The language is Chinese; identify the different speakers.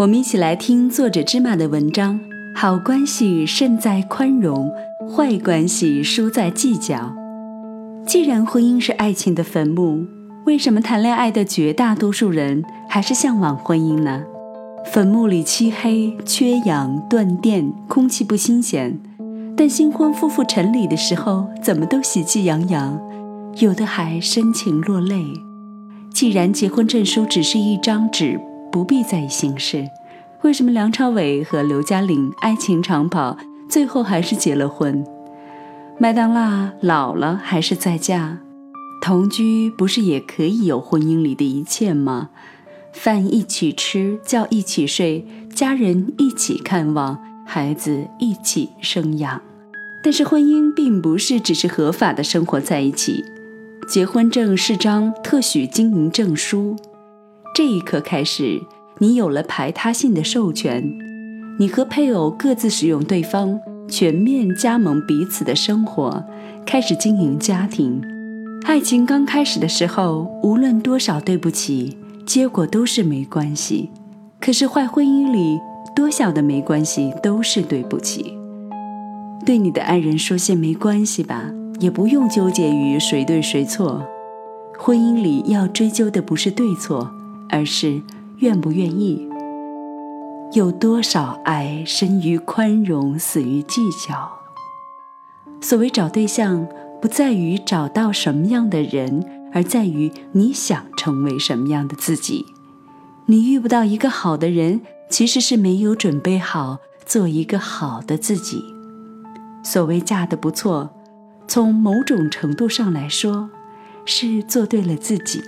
Speaker 1: 我们一起来听作者芝麻的文章。好关系胜在宽容，坏关系输在计较。既然婚姻是爱情的坟墓，为什么谈恋爱的绝大多数人还是向往婚姻呢？坟墓里漆黑、缺氧、断电，空气不新鲜。但新婚夫妇成礼的时候，怎么都喜气洋洋，有的还深情落泪。既然结婚证书只是一张纸。不必在意形式。为什么梁朝伟和刘嘉玲爱情长跑，最后还是结了婚？麦当娜老了还是在嫁？同居不是也可以有婚姻里的一切吗？饭一起吃，觉一起睡，家人一起看望，孩子一起生养。但是婚姻并不是只是合法的生活在一起，结婚证是张特许经营证书。这一刻开始，你有了排他性的授权，你和配偶各自使用对方，全面加盟彼此的生活，开始经营家庭。爱情刚开始的时候，无论多少对不起，结果都是没关系。可是坏婚姻里，多小的没关系都是对不起。对你的爱人说些没关系吧，也不用纠结于谁对谁错。婚姻里要追究的不是对错。而是愿不愿意？有多少爱生于宽容，死于计较？所谓找对象，不在于找到什么样的人，而在于你想成为什么样的自己。你遇不到一个好的人，其实是没有准备好做一个好的自己。所谓嫁得不错，从某种程度上来说，是做对了自己。